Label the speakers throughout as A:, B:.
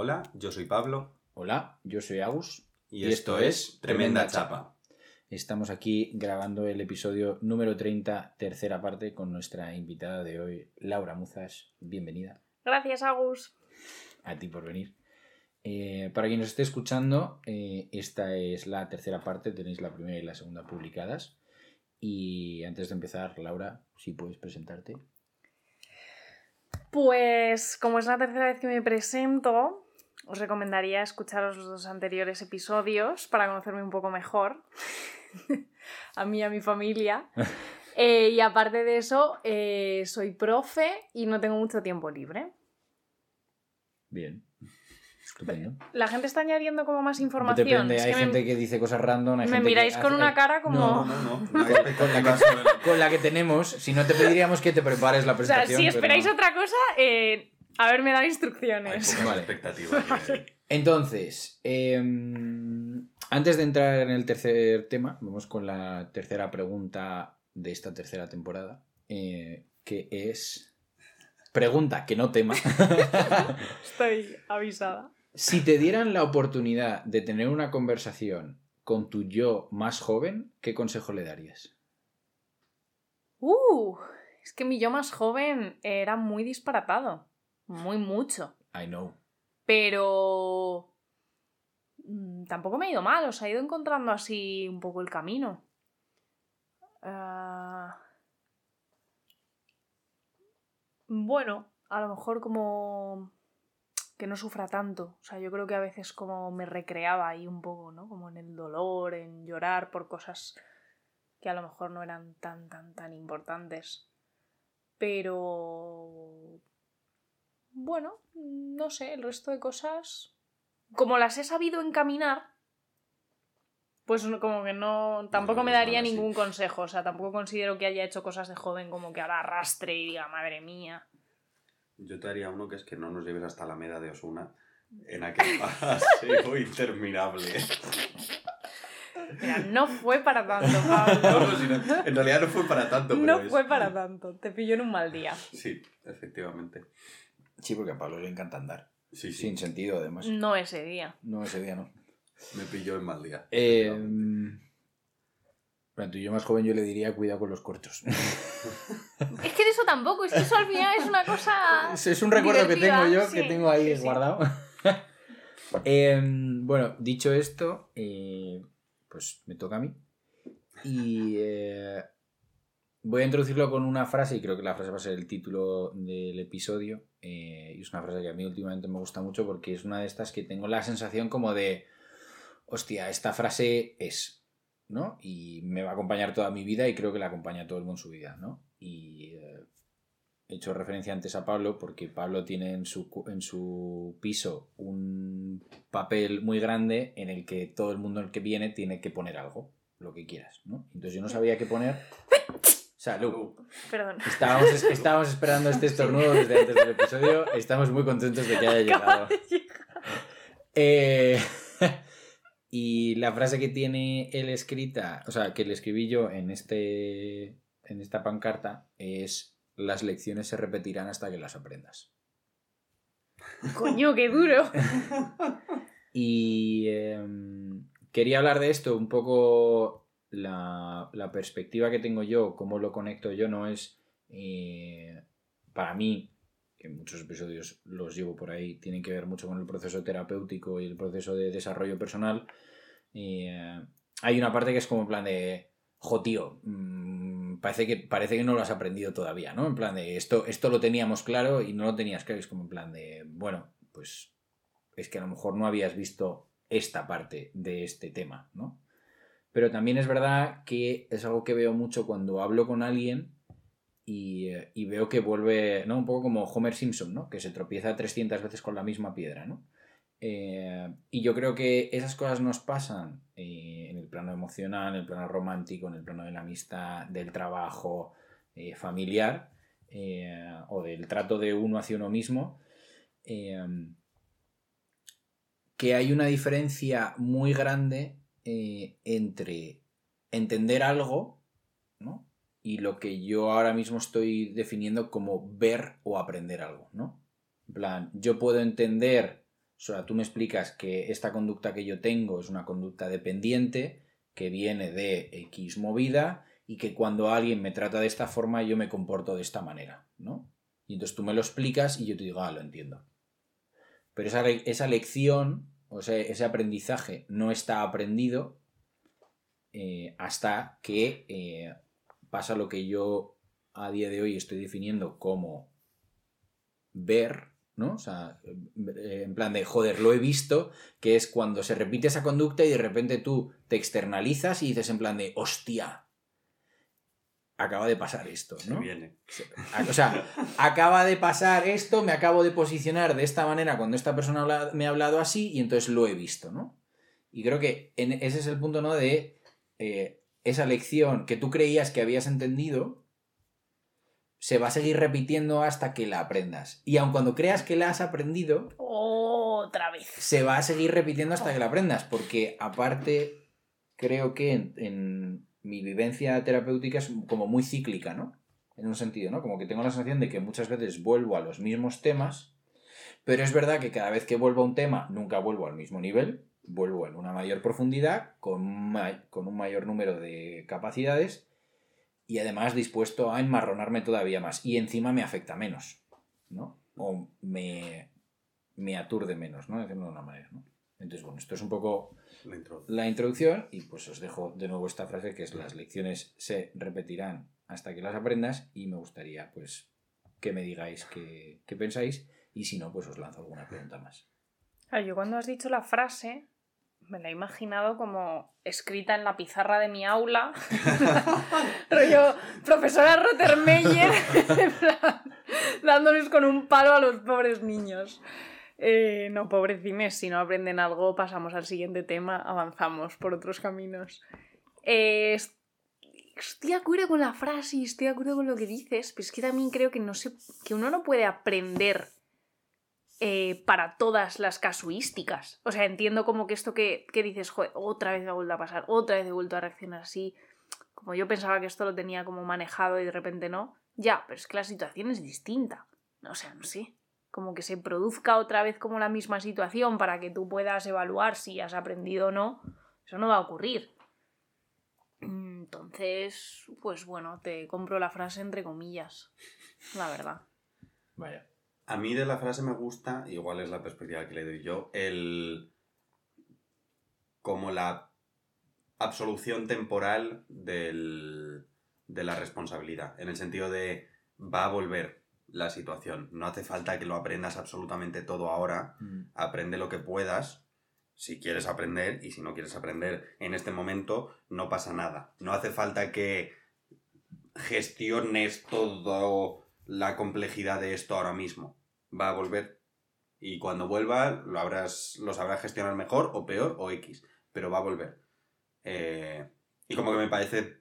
A: Hola, yo soy Pablo.
B: Hola, yo soy Agus.
A: Y, esto, es Tremenda Chapa.
B: Estamos aquí grabando el episodio número 30, tercera parte, con nuestra invitada de hoy, Laura Muzas. Bienvenida.
C: Gracias, Agus.
B: A ti por venir. Eh, para quien nos esté escuchando, eh, esta es la tercera parte, tenéis la primera y la segunda publicadas. Y antes de empezar, Laura, si puedes presentarte.
C: Pues como es la tercera vez que me presento, os recomendaría escucharos los dos anteriores episodios para conocerme un poco mejor. a mí y a mi familia. Eh, y aparte de eso, eh, soy profe y no tengo mucho tiempo libre.
B: Bien. Estupendo.
C: La gente está añadiendo como más información.
B: Depende,
C: Es
B: hay
C: que me-
B: gente que dice cosas random. hay
C: me
B: gente que
C: miráis con
B: hace-
C: una cara como...
A: No, no, no.
B: con, la que,
A: sobre-
B: con la que tenemos, si no te pediríamos que te prepares la
C: o sea,
B: presentación.
C: si esperáis otra cosa, eh, haberme dado
A: Hay
C: instrucciones.
A: pocas
B: Vale.
A: expectativas. eh.
B: Entonces, em, antes de entrar en el tercer tema, vamos con la tercera pregunta de esta tercera temporada, eh, que es... Pregunta, que no tema.
C: Estoy avisada.
B: si te dieran la oportunidad de tener una conversación con tu yo más joven, ¿qué consejo le darías?
C: Uh, es que mi yo más joven era muy disparatado. Muy mucho.
B: I know.
C: Pero mm, tampoco me ha ido mal, os ha ido encontrando así un poco el camino. Ah, bueno, a lo mejor como que no sufra tanto. O sea, yo creo que a veces como me recreaba ahí un poco, ¿no? Como en el dolor, en llorar por cosas que a lo mejor no eran tan, tan, tan importantes. Pero... Bueno, no sé, el resto de cosas... Como las he sabido encaminar, pues no- como que no... Tampoco
A: No,
C: me daría ningún consejo. O sea, tampoco considero que haya hecho cosas de joven como que ahora arrastre y diga, madre mía.
A: Yo te haría uno que es que no nos lleves hasta la meda de Osuna en aquel paseo interminable.
C: Mira, no fue para tanto,
A: No,
C: Pablo.
A: no, sino- en realidad no fue para tanto, pero
C: No
A: es-
C: fue para tanto. Te pilló en un mal día.
A: Sí, efectivamente.
B: Sí, porque a Pablo le encanta andar.
A: Sí, sí.
B: Sin sentido, además.
C: No ese día.
B: No, ese día no.
A: Me pilló en mal día.
B: Eh, bueno, tu yo más joven yo le diría cuidado con los corchos.
C: Es que de eso tampoco, es que eso al final es una cosa.
B: Es, es un recuerdo que tengo yo,
C: sí,
B: que tengo ahí
C: sí, sí.
B: guardado. Em, bueno, dicho esto, eh, pues me toca a mí. Y eh, voy a introducirlo con una frase, y creo que la frase va a ser el título del episodio. eh, y es una frase que a mí últimamente me gusta mucho porque es una de estas que tengo la sensación como de, hostia, esta frase es, ¿no? Y me va a acompañar toda mi vida y creo que la acompaña todo el mundo en su vida, ¿no? Y eh, he hecho referencia antes a Pablo porque Pablo tiene en su, en su piso un papel muy grande en el que todo el mundo el que viene tiene que poner algo, lo que quieras, ¿no? Entonces yo no sabía qué poner. Salud.
C: Perdón.
B: Estábamos, es- estábamos esperando este estornudo desde antes del episodio. Estamos muy contentos de que haya llegado. Eh, y la frase que tiene él escrita, o sea, que le escribí yo en, este, en esta pancarta es las lecciones se repetirán hasta que las aprendas.
C: Coño, qué duro.
B: Y em, quería hablar de esto un poco la, la perspectiva que tengo yo, cómo lo conecto yo, no es eh, para mí, que muchos episodios los llevo por ahí, tienen que ver mucho con el proceso terapéutico y el proceso de desarrollo personal. eh, hay una parte que es como en plan de, jo tío, mm, parece, que, parece que no lo has aprendido todavía, ¿no? En plan de, esto, esto lo teníamos claro y no lo tenías claro, es como en plan de, bueno, pues es que a lo mejor no habías visto esta parte de este tema, ¿no? Pero también es verdad que es algo que veo mucho cuando hablo con alguien y, eh, y veo que vuelve, ¿no? Un poco como Homer Simpson, ¿no? Que se tropieza 300 veces con la misma piedra, ¿no? Eh, y yo creo que esas cosas nos pasan eh, en el plano emocional, en el plano romántico, en el plano de la amistad, del trabajo familiar o del trato de uno hacia uno mismo. que hay una diferencia muy grande eh, entre entender algo ¿no? y lo que yo ahora mismo estoy definiendo como ver o aprender algo, ¿no? En plan, yo puedo entender O sea, tú me explicas que esta conducta que yo tengo es una conducta dependiente que viene de X movida y que cuando alguien me trata de esta forma yo me comporto de esta manera, ¿no? Y entonces tú me lo explicas y yo te digo, ah, lo entiendo. Pero esa, esa lección, o sea, ese aprendizaje no está aprendido eh, hasta que eh, pasa lo que yo a día de hoy estoy definiendo como ver, ¿no? O sea, eh, en plan de, joder, lo he visto, que es cuando se repite esa conducta y de repente tú te externalizas y dices en plan de, hostia, acaba de pasar esto, ¿no?
A: Viene.
B: O sea, acaba de pasar esto, me acabo de posicionar de esta manera cuando esta persona me ha hablado así y entonces lo he visto, ¿no? Y creo que ese es el punto, ¿no? De eh, esa lección que tú creías que habías entendido, se va a seguir repitiendo hasta que la aprendas. Y aun cuando creas que la has aprendido,
C: otra vez.
B: Se va a seguir repitiendo hasta que la aprendas, porque aparte creo que en, mi vivencia terapéutica es como muy cíclica, ¿no? En un sentido, ¿no? Como que tengo la sensación de que muchas veces vuelvo a los mismos temas, pero es verdad que cada vez que vuelvo a un tema nunca vuelvo al mismo nivel, vuelvo en una mayor profundidad, con, un mayor número de capacidades y además dispuesto a enmarronarme todavía más. Y encima me afecta menos, ¿no? O me, me aturde menos, ¿no? De una manera, ¿no? Entonces, bueno, esto es un poco la introducción y pues os dejo de nuevo esta frase que es las lecciones se repetirán hasta que las aprendas y me gustaría pues que me digáis qué, qué pensáis y si no, pues os lanzo alguna pregunta más.
C: yo cuando has dicho la frase me la he imaginado como escrita en la pizarra de mi aula. Rollo, profesora Rottermeyer, dándoles con un palo a los pobres niños. Eh, no, pobrecines, si no aprenden algo, pasamos al siguiente tema, avanzamos por otros caminos. Eh, estoy de acuerdo con la frase y estoy de acuerdo con lo que dices, pero es que también creo que, no sé, que uno no puede aprender eh, para todas las casuísticas. O sea, entiendo como que esto que, dices, joder, otra vez me ha vuelto a pasar, otra vez he vuelto a reaccionar así. Como yo pensaba que esto lo tenía como manejado y de repente no. Ya, pero es que la situación es distinta. O sea, no sé. Como que se produzca otra vez como la misma situación para que tú puedas evaluar si has aprendido o no. Eso no va a ocurrir. Entonces, pues bueno, te compro la frase entre comillas. La verdad.
B: Vaya.
A: A mí de la frase me gusta, igual es la perspectiva que le doy yo, el. como la absolución temporal del, de la responsabilidad. En el sentido de va a volver la situación. No hace falta que lo aprendas absolutamente todo ahora. Mm. Aprende lo que puedas. Si quieres aprender y si no quieres aprender en este momento, no pasa nada. No hace falta que gestiones toda la complejidad de esto ahora mismo va a volver. Y cuando vuelva, lo, habrás, lo sabrás gestionar mejor o peor o X, pero va a volver. Eh, y como que me parece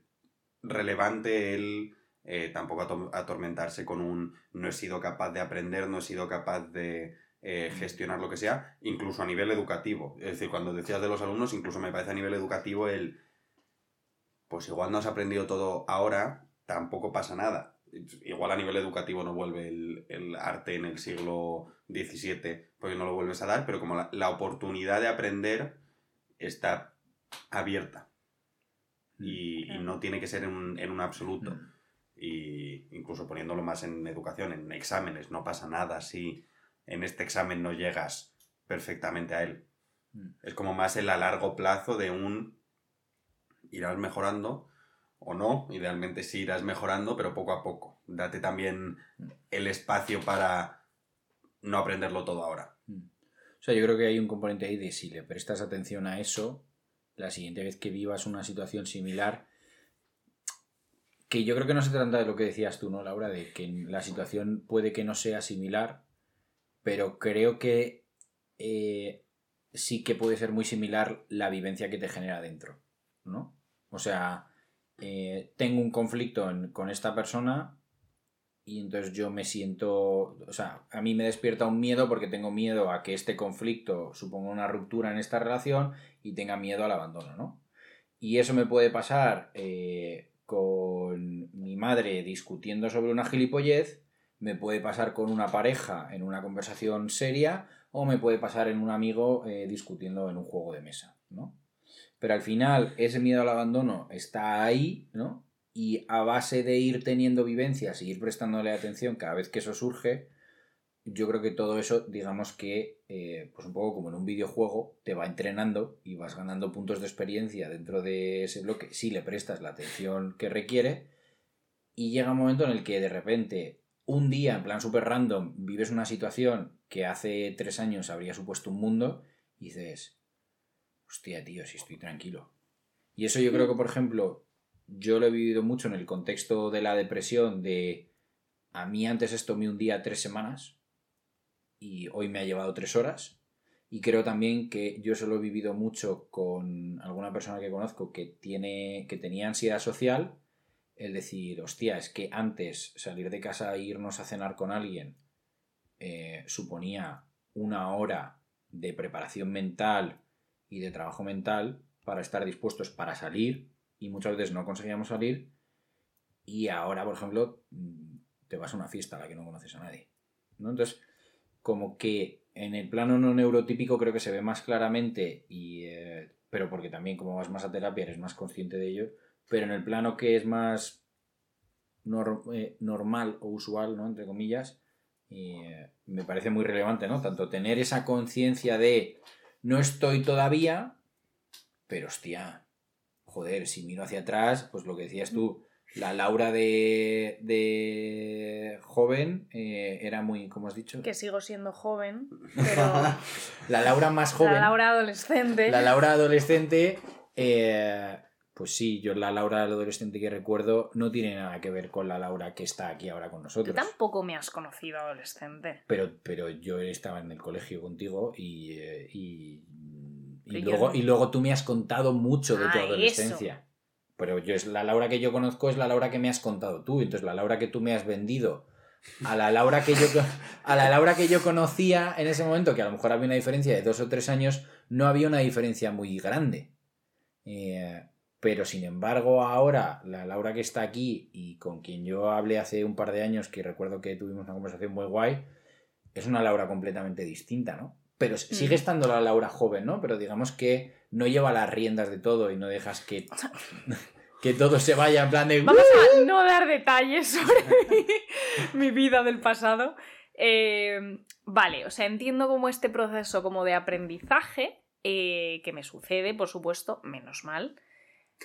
A: relevante el eh, tampoco atormentarse con un no he sido capaz de aprender, no he sido capaz de eh, gestionar lo que sea, incluso a nivel educativo. Es decir, cuando decías de los alumnos, incluso me parece a nivel educativo el, pues igual no has aprendido todo ahora, tampoco pasa nada igual a nivel educativo no vuelve el, arte en el siglo XVII porque no lo vuelves a dar, pero como la, oportunidad de aprender está abierta y, no tiene que ser en un, absoluto. Mm. Y incluso poniéndolo más en educación, en exámenes, no pasa nada si en este examen no llegas perfectamente a él. Mm. Es como más el a largo plazo de un irás mejorando o no, idealmente sí irás mejorando, pero poco a poco. Date también el espacio para no aprenderlo todo ahora. Mm.
B: O sea, yo creo que hay un componente ahí de si le prestas atención a eso, la siguiente vez que vivas una situación similar, que yo creo que no se trata de lo que decías tú, ¿no, Laura? De que la situación puede que no sea similar, pero creo que eh, sí que puede ser muy similar la vivencia que te genera dentro, ¿no? O sea, eh, tengo un conflicto con esta persona y entonces yo me siento, o sea, a mí me despierta un miedo porque tengo miedo a que este conflicto suponga una ruptura en esta relación y tenga miedo al abandono, ¿no? Y eso me puede pasar eh, con mi madre discutiendo sobre una gilipollez, me puede pasar con una pareja en una conversación seria o me puede pasar en un amigo eh, discutiendo en un juego de mesa, ¿no? Pero al final ese miedo al abandono está ahí, ¿no? Y a base de ir teniendo vivencias y ir prestándole atención cada vez que eso surge, yo creo que todo eso, digamos que, eh, pues un poco como en un videojuego, te va entrenando y vas ganando puntos de experiencia dentro de ese bloque si le prestas la atención que requiere. Y llega un momento en el que de repente, un día, en plan súper random, vives una situación que hace tres años habría supuesto un mundo y dices, hostia, tío, si estoy tranquilo. Y eso yo creo que, por ejemplo, yo lo he vivido mucho en el contexto de la depresión, de a mí antes esto me hundía tres semanas y hoy me ha llevado tres horas. Y creo también que yo eso lo he vivido mucho con alguna persona que conozco que, tiene, que tenía ansiedad social. El decir, hostia, es que antes salir de casa e irnos a cenar con alguien eh, suponía una hora de preparación mental y de trabajo mental para estar dispuestos para salir y muchas veces no conseguíamos salir y ahora, por ejemplo, mm, te vas a una fiesta a la que no conoces a nadie. ¿no? Entonces, como que en el plano no neurotípico creo que se ve más claramente, y, eh, pero porque también como vas más a terapia eres más consciente de ello, pero en el plano que es más eh, normal o usual, ¿no? entre comillas, eh, me parece muy relevante, ¿no? Tanto tener esa conciencia de no estoy todavía, pero hostia, joder, si miro hacia atrás, pues lo que decías tú, la Laura de, de joven eh, era muy, ¿cómo has dicho?
C: Que sigo siendo joven, pero...
B: la Laura más joven.
C: La Laura adolescente.
B: La Laura adolescente, eh, pues sí, yo la Laura adolescente que recuerdo no tiene nada que ver con la Laura que está aquí ahora con nosotros.
C: Tú tampoco me has conocido adolescente.
B: Pero, pero yo estaba en el colegio contigo y, eh, y, luego, y luego tú me has contado mucho de tu ah, adolescencia. Pero yo es la Laura que yo conozco es la Laura que me has contado tú. Entonces la Laura que tú me has vendido a la Laura que yo a la Laura que yo conocía en ese momento, que a lo mejor había una diferencia de dos o tres años, no había una diferencia muy grande. Eh, pero sin embargo, ahora, la Laura que está aquí y con quien yo hablé hace un par de años, que recuerdo que tuvimos una conversación muy guay, es una Laura completamente distinta, ¿no? Pero sigue mm. estando la Laura joven, ¿no? Pero digamos que no lleva las riendas de todo y no dejas que, que todo se vaya en plan de...
C: Vamos a no dar detalles sobre mi, vida del pasado. Eh, vale, o sea, entiendo como este proceso como de aprendizaje eh, que me sucede, por supuesto, menos mal.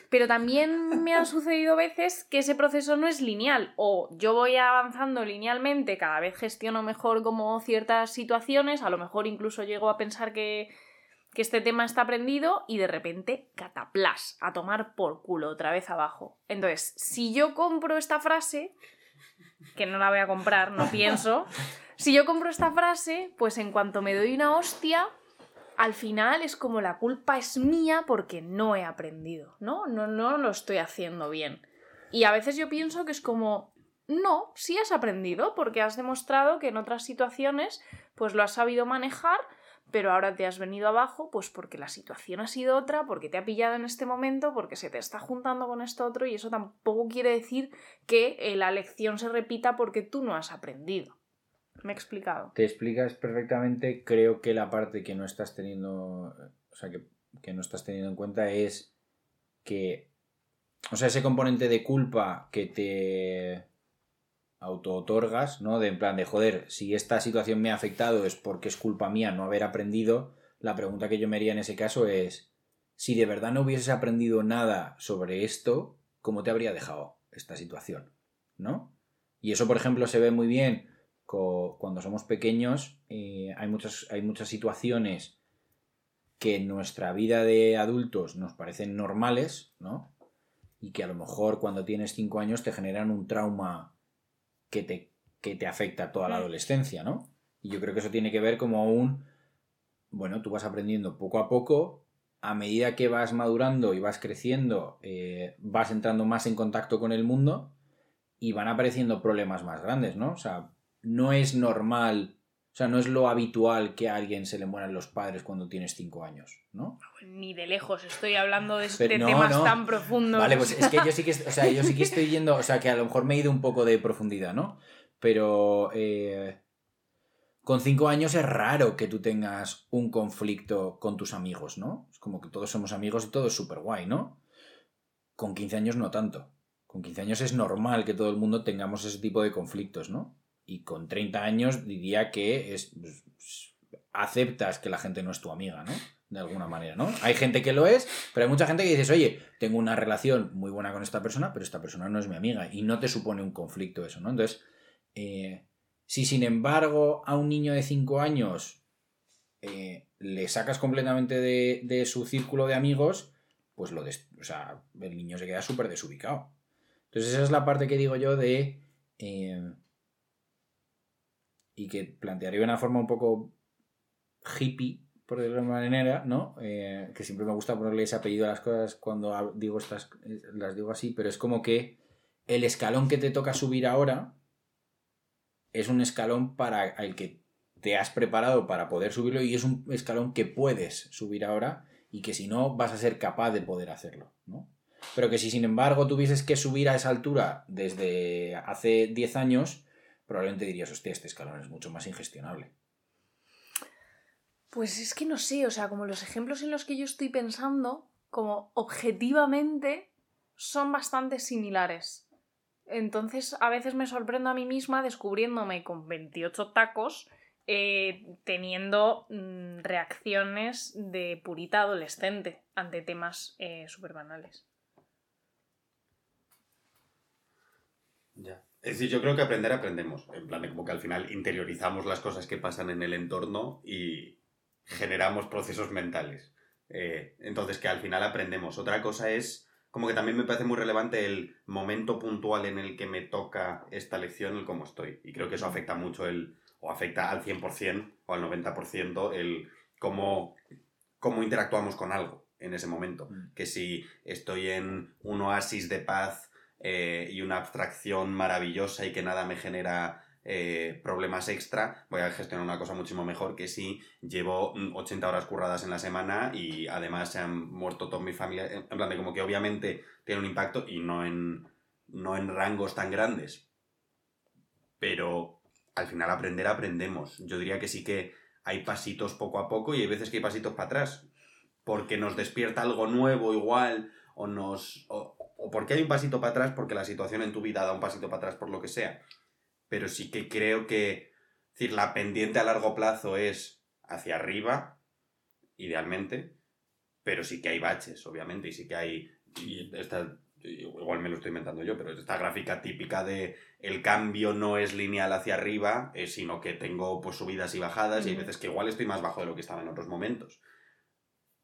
C: Pero también me han sucedido veces que ese proceso no es lineal o yo voy avanzando linealmente, cada vez gestiono mejor como ciertas situaciones, a lo mejor incluso llego a pensar que, que este tema está aprendido y de repente cataplas, a tomar por culo otra vez abajo. Entonces, si yo compro esta frase, que no la voy a comprar, no pienso, si yo compro esta frase, pues en cuanto me doy una hostia, al final es como la culpa es mía porque no he aprendido, ¿no? No, no lo estoy haciendo bien. Y a veces yo pienso que es como, no, sí has aprendido porque has demostrado que en otras situaciones pues lo has sabido manejar, pero ahora te has venido abajo pues porque la situación ha sido otra, porque te ha pillado en este momento, porque se te está juntando con esto otro y eso tampoco quiere decir que eh, la lección se repita porque tú no has aprendido. Me he explicado.
B: Te explicas perfectamente. Creo que la parte que no estás teniendo. O sea, que, no estás teniendo en cuenta es que. O sea, ese componente de culpa que te auto-otorgas, ¿no? De en plan de joder, si esta situación me ha afectado es porque es culpa mía no haber aprendido. La pregunta que yo me haría en ese caso es: si de verdad no hubieses aprendido nada sobre esto, ¿cómo te habría dejado esta situación? ¿No? Y eso, por ejemplo, se ve muy bien cuando somos pequeños eh, hay, muchas, hay muchas situaciones que en nuestra vida de adultos nos parecen normales, ¿no? Y que a lo mejor cuando tienes 5 años te generan un trauma que te, que te afecta toda la mm. adolescencia, ¿no? Y yo creo que eso tiene que ver como un, bueno, tú vas aprendiendo poco a poco, a medida que vas madurando y vas creciendo, eh, vas entrando más en contacto con el mundo y van apareciendo problemas más grandes, ¿no? O sea, no es normal, o sea, no es lo habitual que a alguien se le mueran los padres cuando tienes cinco años, ¿no?
C: Ni de lejos, estoy hablando de, este temas tan profundos.
B: Vale, pues es que yo sí que, o sea, yo sí que estoy yendo, o sea, que a lo mejor me he ido un poco de profundidad, ¿no? Pero, eh, con cinco años es raro que tú tengas un conflicto con tus amigos, ¿no? Es como que todos somos amigos y todo es súper guay, ¿no? Con 15 años no tanto. Con 15 años es normal que todo el mundo tengamos ese tipo de conflictos, ¿no? Y con 30 años diría que es, pues, aceptas que la gente no es tu amiga, ¿no? De alguna manera, ¿no? Hay gente que lo es, pero hay mucha gente que dices, oye, tengo una relación muy buena con esta persona, pero esta persona no es mi amiga y no te supone un conflicto eso, ¿no? Entonces, eh, si sin embargo a un niño de 5 años eh, le sacas completamente de, su círculo de amigos, pues lo o sea, el niño se queda súper desubicado. Entonces esa es la parte que digo yo de... Eh, y que plantearía una forma un poco hippie, por decirlo de manera, ¿no? Eh, que siempre me gusta ponerle ese apellido a las cosas cuando digo estas, las digo así, pero es como que el escalón que te toca subir ahora es un escalón para el que te has preparado para poder subirlo y es un escalón que puedes subir ahora y que si no vas a ser capaz de poder hacerlo, ¿no? Pero que si sin embargo tuvieses que subir a esa altura desde hace 10 años, probablemente dirías, hostia, este escalón es mucho más ingestionable.
C: Pues es que no sé, o sea, como los ejemplos en los que yo estoy pensando, como objetivamente son bastante similares. Entonces a veces me sorprendo a mí misma descubriéndome con 28 tacos eh, teniendo mm, reacciones de purita adolescente ante temas eh, súper banales.
A: Ya. Es decir, yo creo que aprender aprendemos. En plan, de como que al final interiorizamos las cosas que pasan en el entorno y generamos procesos mentales. Eh, entonces, que al final aprendemos. Otra cosa es como que también me parece muy relevante el momento puntual en el que me toca esta lección, el cómo estoy. Y creo que eso afecta mucho el, o afecta al 100% o al 90% el cómo, cómo interactuamos con algo en ese momento. Mm. Que si estoy en un oasis de paz eh, y una abstracción maravillosa y que nada me genera eh, problemas extra, voy a gestionar una cosa muchísimo mejor que si llevo 80 horas curradas en la semana y además se han muerto toda mi familia. En plan de como que obviamente tiene un impacto y no en, no en rangos tan grandes. Pero al final aprender aprendemos. Yo diría que sí que hay pasitos poco a poco y hay veces que hay pasitos para atrás. Porque nos despierta algo nuevo igual o nos... o porque hay un pasito para atrás porque la situación en tu vida da un pasito para atrás por lo que sea pero sí que creo que decir, la pendiente a largo plazo es hacia arriba, idealmente, pero sí que hay baches, obviamente, y sí que hay, y esta, igual me lo estoy inventando yo, pero esta gráfica típica de el cambio no es lineal hacia arriba, eh, sino que tengo pues subidas y bajadas, y hay veces que igual estoy más bajo de lo que estaba en otros momentos.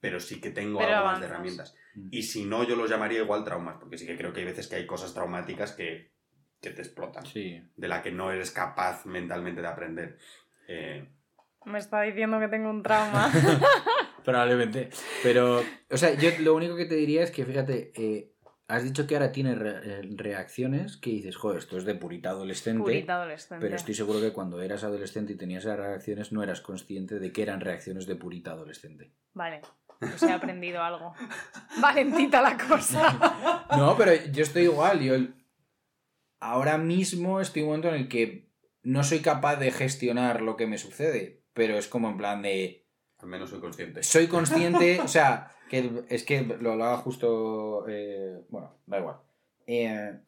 A: Pero sí que tengo algunas herramientas. Mm. Y si no, yo los llamaría igual traumas, porque sí que creo que hay veces que hay cosas traumáticas que que te explotan. De la que no eres capaz mentalmente de aprender. Eh,
C: Me está diciendo que tengo un trauma.
B: Probablemente. Pero, o sea, yo lo único que te diría es que, fíjate, eh, has dicho que ahora tienes eh, reacciones que dices, joder, esto es de purita adolescente. Purita adolescente. Pero estoy seguro que cuando eras adolescente y tenías esas reacciones no eras consciente de que eran reacciones de purita adolescente.
C: Vale. Pues he aprendido algo. Valentita la cosa.
B: No, pero yo estoy igual. Yo ahora mismo estoy en un momento en el que no soy capaz de gestionar lo que me sucede, pero es como en plan de...
A: Al menos soy consciente.
B: Soy consciente, o sea, que es que lo hablaba justo... Eh, bueno, da igual. Eh,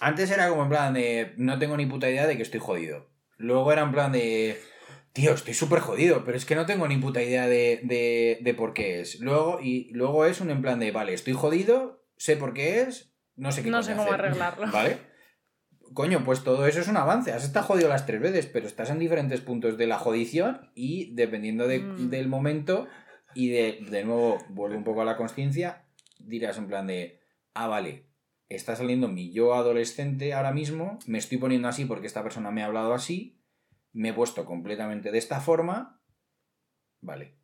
B: antes era como en plan de... No tengo ni puta idea de que estoy jodido. Luego era en plan de... Tío, estoy súper jodido, pero es que no tengo ni puta idea de, de, de por qué es. Luego, y luego es un en plan de, vale, estoy jodido, sé por qué es, no sé qué
C: No sé cómo arreglarlo.
B: ¿Vale? coño, pues todo eso es un avance. Has estado jodido las tres veces, pero estás en diferentes puntos de la jodición y dependiendo mm. del momento y de, de nuevo vuelve un poco a la conciencia, dirás en plan de, ah, vale, está saliendo mi yo adolescente ahora mismo, me estoy poniendo así porque esta persona me ha hablado así, me he puesto completamente de esta forma, vale.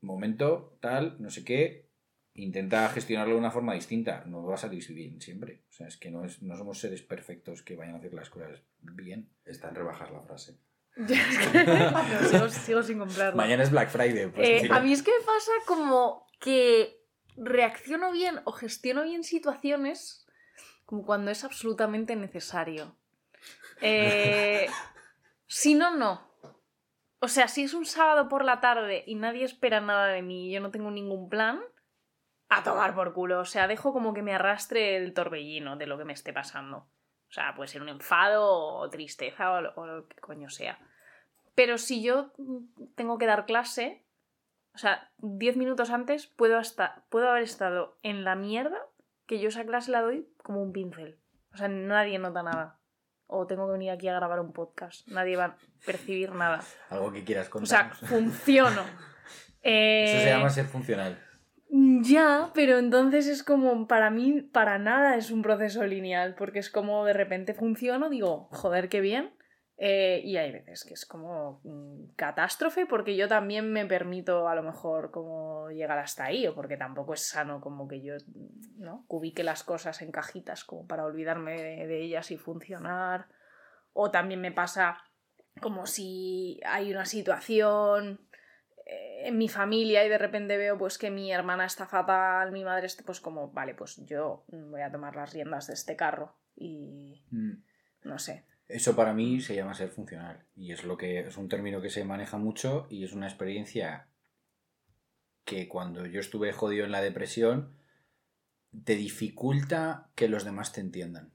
B: Momento, tal, no sé qué, intenta gestionarlo de una forma distinta. No va a salir bien siempre. O sea, es que no, es, no somos seres perfectos que vayan a hacer las cosas bien.
A: Está en rebajar la frase.
C: sigo, sin comprarlo.
B: Mañana es Black Friday.
C: Pues, eh, a mí es que me pasa como que reacciono bien o gestiono bien situaciones como cuando es absolutamente necesario. Eh, si no, no. O sea, si es un sábado por la tarde y nadie espera nada de mí y yo no tengo ningún plan, a tomar por culo. O sea, dejo como que me arrastre el torbellino de lo que me esté pasando. O sea, puede ser un enfado o tristeza o lo, que coño sea. Pero si yo tengo que dar clase, o sea, 10 minutos antes puedo, hasta, puedo haber estado en la mierda que yo esa clase la doy como un pincel. O sea, nadie nota nada. O tengo que venir aquí a grabar un podcast. Nadie va a percibir nada.
B: Algo que quieras
C: O sea,
B: contar.
C: funciono.
B: Eso se
C: Eh,
B: llama ser funcional.
C: Ya, pero entonces es como, para mí, para nada es un proceso lineal, porque es como de repente funciono, digo, joder, qué bien. Eh, y hay veces que es como mm, catástrofe, porque yo también me permito a lo mejor como llegar hasta ahí, o porque tampoco es sano como que yo, ¿no? Cubique las cosas en cajitas como para olvidarme de, de ellas y funcionar. O también me pasa como si hay una situación eh, en mi familia y de repente veo pues que mi hermana está fatal, mi madre está pues como, vale, pues yo voy a tomar las riendas de este carro y
B: Mm.
C: no sé.
B: Eso para mí se llama ser funcional. Y es lo que es un término que se maneja mucho y es una experiencia que cuando yo estuve jodido en la depresión te dificulta que los demás te entiendan.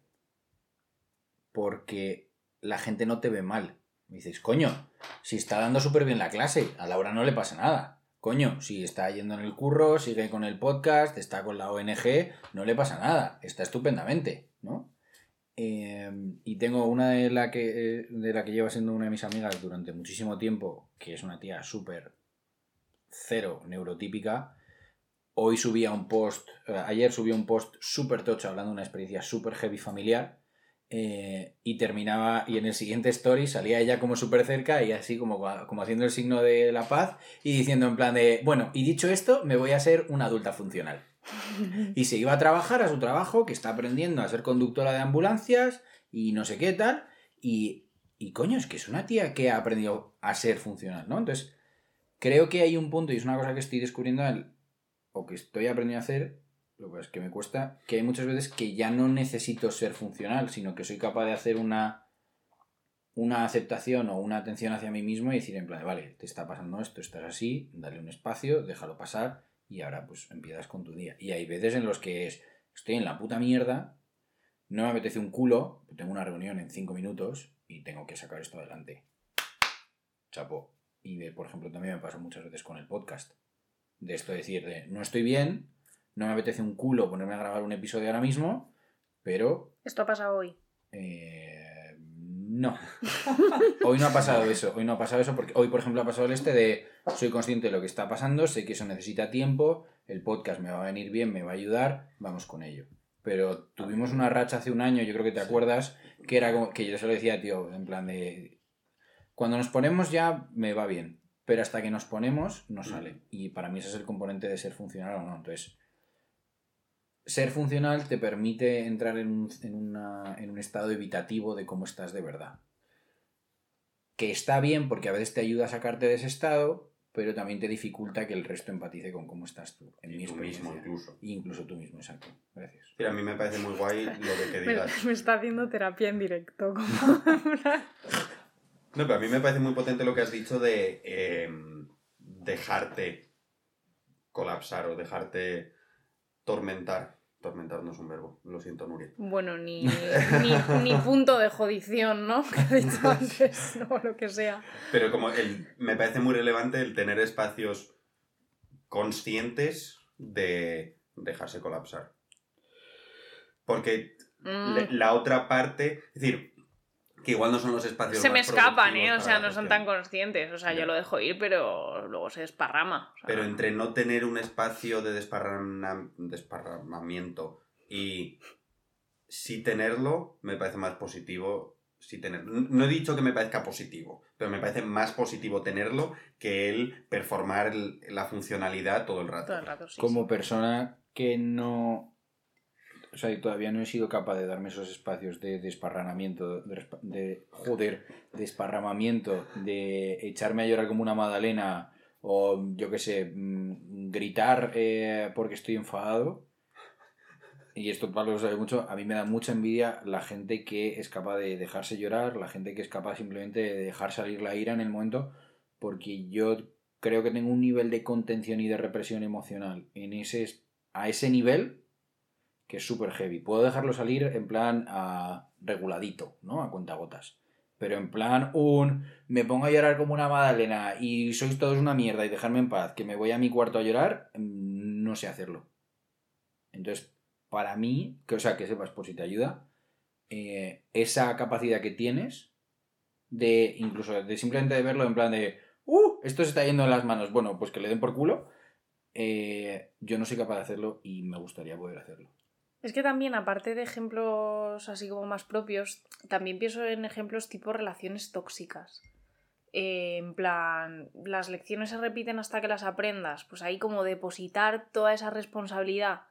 B: Porque la gente no te ve mal. Me dices, coño, si está dando súper bien la clase, a Laura no le pasa nada. Coño, si está yendo en el curro, sigue con el podcast, está con la ONG, no le pasa nada. Está estupendamente, ¿no? Eh, y tengo una de la que eh, de la que lleva siendo una de mis amigas durante muchísimo tiempo, que es una tía súper cero neurotípica. Hoy subía un post, eh, ayer subía un post súper tocho hablando de una experiencia súper heavy familiar. eh, y terminaba, y en el siguiente story salía ella como súper cerca y así como, como haciendo el signo de la paz y diciendo en plan de, bueno, y dicho esto, me voy a ser una adulta funcional. Y se iba a trabajar a su trabajo, que está aprendiendo a ser conductora de ambulancias y no sé qué tal. Y, y coño, es que es una tía que ha aprendido a ser funcional, ¿no? Entonces, creo que hay un punto, y es una cosa que estoy descubriendo, el- o que estoy aprendiendo a hacer, lo que es que me cuesta, que hay muchas veces que ya no necesito ser funcional, sino que soy capaz de hacer una, una aceptación o una atención hacia mí mismo y decir en plan, vale, te está pasando esto, estás así, dale un espacio, déjalo pasar y ahora pues empiezas con tu día. Y hay veces en los que es, estoy en la puta mierda, no me apetece un culo, tengo una reunión en cinco minutos y tengo que sacar esto adelante. Chapo. Y de, por ejemplo, también me pasa muchas veces con el podcast. De esto de decir, de, no estoy bien, no me apetece un culo ponerme a grabar un episodio ahora mismo, pero
C: Esto ha pasado hoy.
B: eh, no. Hoy no ha pasado eso. Hoy no ha pasado eso porque hoy, por ejemplo, ha pasado el este de soy consciente de lo que está pasando, sé que eso necesita tiempo, el podcast me va a venir bien, me va a ayudar, vamos con ello. Pero tuvimos una racha hace un año, yo creo que te acuerdas, que era como, que yo se lo decía, tío, en plan de cuando nos ponemos ya me va bien, pero hasta que nos ponemos no sale. Y para mí ese es el componente de ser funcional o no. Entonces, ser funcional te permite entrar en un, en una- en un estado evitativo de cómo estás de verdad. Que está bien porque a veces te ayuda a sacarte de ese estado, pero también te dificulta que el resto empatice con cómo estás tú. En
A: Y
B: mi
A: tú mismo incluso.
B: Y incluso tú mismo, exacto. Gracias.
A: Pero a mí me parece muy guay lo de que
C: Me,
A: digas.
C: me está haciendo terapia en directo. Como...
A: No, pero a mí me parece muy potente lo que has dicho de eh, dejarte colapsar o dejarte tormentar. Tormentar no es un verbo, lo siento, Nuria.
C: bueno, ni, ni, ni punto de jodición, ¿no? Que he dicho antes, no, lo que sea.
A: Pero como el, me parece muy relevante el tener espacios conscientes de dejarse colapsar. Porque
C: Mm.
A: le- la otra parte, es decir, que igual no son los espacios
C: Se me escapan, ¿eh? O sea, no son tan conscientes. O sea,
A: Ya.
C: yo lo dejo ir, pero luego se desparrama. o sea,
A: Pero entre no tener un espacio de desparrama- desparramamiento y sí tenerlo, me parece más positivo sí tenerlo. No he dicho que me parezca positivo, pero me parece más positivo tenerlo que el performar la funcionalidad todo el rato.
C: todo el rato, sí.
B: Como persona que no. O sea, todavía no he sido capaz de darme esos espacios de desparramamiento, de, de- joder, desparramamiento, de echarme a llorar como una magdalena o yo qué sé, mm, gritar eh, porque estoy enfadado. Y esto Pablo lo sabe mucho, a mí me da mucha envidia la gente que es capaz de dejarse llorar, la gente que es capaz simplemente de dejar salir la ira en el momento, porque yo creo que tengo un nivel de contención y de represión emocional en ese, a ese nivel que es súper heavy. Puedo dejarlo salir en plan a reguladito, ¿no? A cuentagotas. Pero en plan un me pongo a llorar como una magdalena y sois todos una mierda y dejarme en paz, que me voy a mi cuarto a llorar, mm, no sé hacerlo. Entonces, para mí, que, o sea, que sepas por si te ayuda, eh, esa capacidad que tienes de incluso de simplemente de verlo en plan de ¡Uh! Esto se está yendo en las manos. Bueno, pues que le den por culo. Eh, yo no soy capaz de hacerlo y me gustaría poder hacerlo.
C: Es que también, aparte de ejemplos así como más propios, también pienso en ejemplos tipo relaciones tóxicas. Eh, en plan, las lecciones se repiten hasta que las aprendas. Pues ahí como depositar toda esa responsabilidad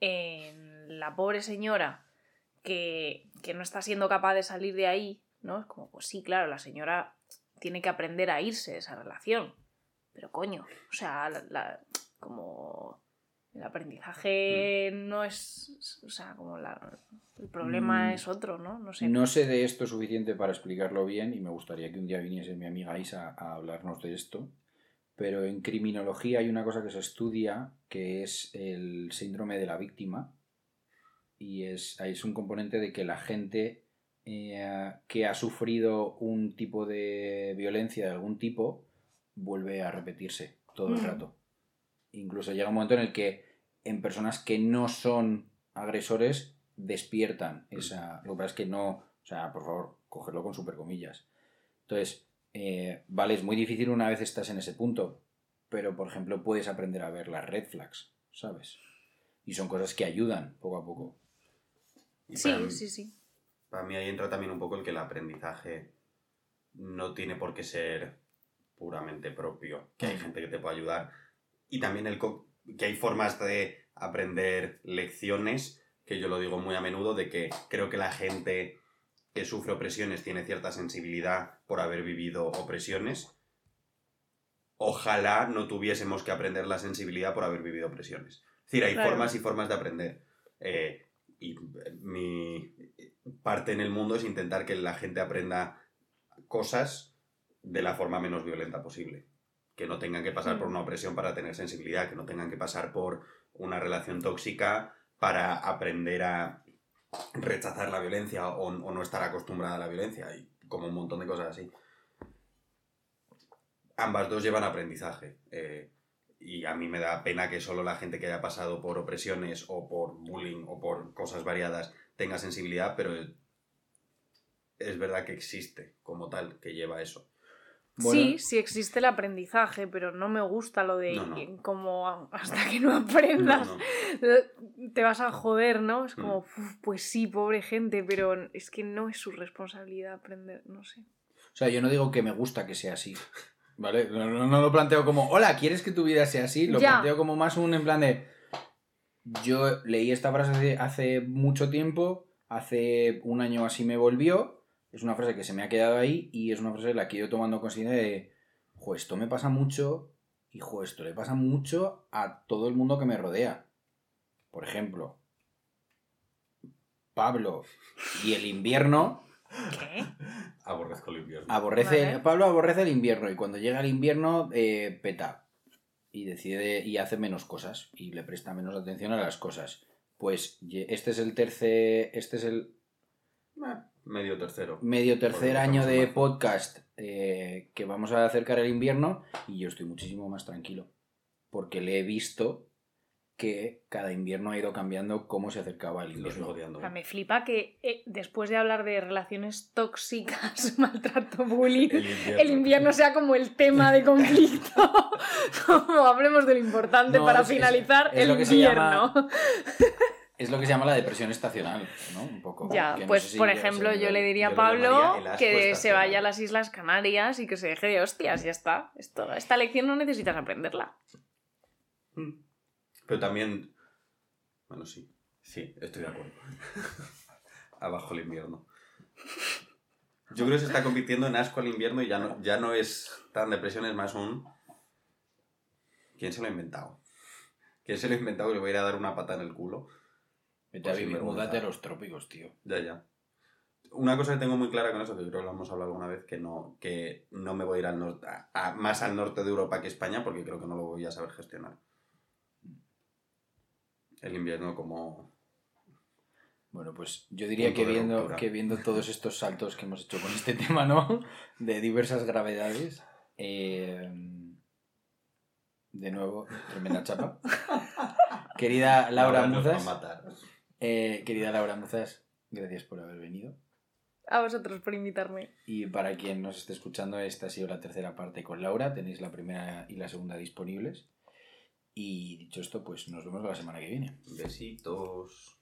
C: en la pobre señora que, que no está siendo capaz de salir de ahí, ¿no? Es como, pues sí, claro, la señora tiene que aprender a irse de esa relación. Pero coño, o sea, la, como el aprendizaje mm. no es, o sea, como la, el problema mm. es otro, ¿no? No sé.
B: No sé de esto suficiente para explicarlo bien y me gustaría que un día viniese mi amiga Isa a hablarnos de esto. Pero en criminología hay una cosa que se estudia que es el síndrome de la víctima y es, es un componente de que la gente eh, que ha sufrido un tipo de violencia de algún tipo vuelve a repetirse todo el mm. rato. Incluso llega un momento en el que en personas que no son agresores despiertan esa... Lo que pasa es que no... O sea, por favor, cogerlo con super comillas. Entonces, eh, vale, es muy difícil una vez estás en ese punto, pero por ejemplo puedes aprender a ver las red flags, ¿sabes? Y son cosas que ayudan poco a poco.
C: Sí, sí, sí.
A: Para mí ahí entra también un poco el que el aprendizaje no tiene por qué ser puramente propio, que hay gente que te puede ayudar. Y también el que hay formas de aprender lecciones, que yo lo digo muy a menudo, de que creo que la gente que sufre opresiones tiene cierta sensibilidad por haber vivido opresiones. Ojalá no tuviésemos que aprender la sensibilidad por haber vivido opresiones. Es decir, hay formas y formas de aprender. Eh, y mi parte en el mundo es intentar que la gente aprenda cosas de la forma menos violenta posible. Que no tengan que pasar por mm. una opresión para tener sensibilidad, que no tengan que pasar por una relación tóxica para aprender a rechazar la violencia o, no estar acostumbrada a la violencia y como un montón de cosas así. Ambas dos llevan aprendizaje. Eh, y a mí me da pena que solo la gente que haya pasado por opresiones o por bullying o por cosas variadas tenga sensibilidad, pero es verdad que existe como tal que lleva eso.
C: Sí, sí existe el aprendizaje, pero no me gusta lo de como hasta que no aprendas te vas a joder, ¿no? Es como, mm. pues sí, pobre gente, pero es que no es su responsabilidad aprender, no sé.
B: O sea, yo no digo que me gusta que sea así. ¿Vale? No, lo planteo como, hola, ¿quieres que tu vida sea así? Lo planteo como más un en plan de. Yo leí esta frase hace, mucho tiempo, hace un año así me volvió. Es una frase que se me ha quedado ahí y es una frase la que yo tomando conciencia de. Jo, esto me pasa mucho y jo, esto le pasa mucho a todo el mundo que me rodea. Por ejemplo, Pablo y el invierno
C: ¿Qué?
A: Aborrezco el invierno.
B: Aborrece, Pablo aborrece el invierno y cuando llega el invierno eh, peta y decide y hace menos cosas y le presta menos atención a las cosas. Pues este es el tercer, este es el
A: medio tercero.
B: Medio tercer año de podcast eh, que vamos a acercar el invierno y yo estoy muchísimo más tranquilo porque le he visto que cada invierno ha ido cambiando cómo se acercaba el invierno.
C: me flipa que eh, después de hablar de relaciones tóxicas, maltrato, bullying, el invierno, sea como el tema de conflicto. como hablemos de lo importante para finalizar el invierno.
B: Es lo que se llama la depresión estacional, ¿no? Un poco.
C: Ya, pues por ejemplo, yo le diría a Pablo que se vaya a las Islas Canarias y que se deje de hostias, ya está. Esto, esta lección no necesitas aprenderla.
A: Mm. Pero también. Bueno, sí. Sí, estoy de acuerdo. Abajo el invierno. Yo creo que se está convirtiendo en asco al invierno y ya no, ya no es tan depresión, es más un. ¿Quién se lo ha inventado? ¿Quién se lo ha inventado que le voy a ir a dar una pata en el culo?
B: Vete a vivir, a los trópicos, tío.
A: Ya, ya. una cosa que tengo muy clara con eso, que creo que lo hemos hablado alguna vez, que no, que no me voy a ir al norte, a- a- más al norte de Europa que España, porque creo que no lo voy a saber gestionar. El invierno como...
B: Bueno, pues yo diría que viendo, que viendo todos estos saltos que hemos hecho con este tema, ¿no? De diversas gravedades. eh, de nuevo, tremenda chapa. Querida Laura
A: nos va a
B: Muzas,
A: matar.
B: Eh, querida Laura Muzas, gracias por haber venido.
C: A vosotros por invitarme.
B: Y para quien nos esté escuchando, esta ha sido la tercera parte con Laura. Tenéis la primera y la segunda disponibles. Y dicho esto, pues nos vemos la semana que viene.
A: Besitos.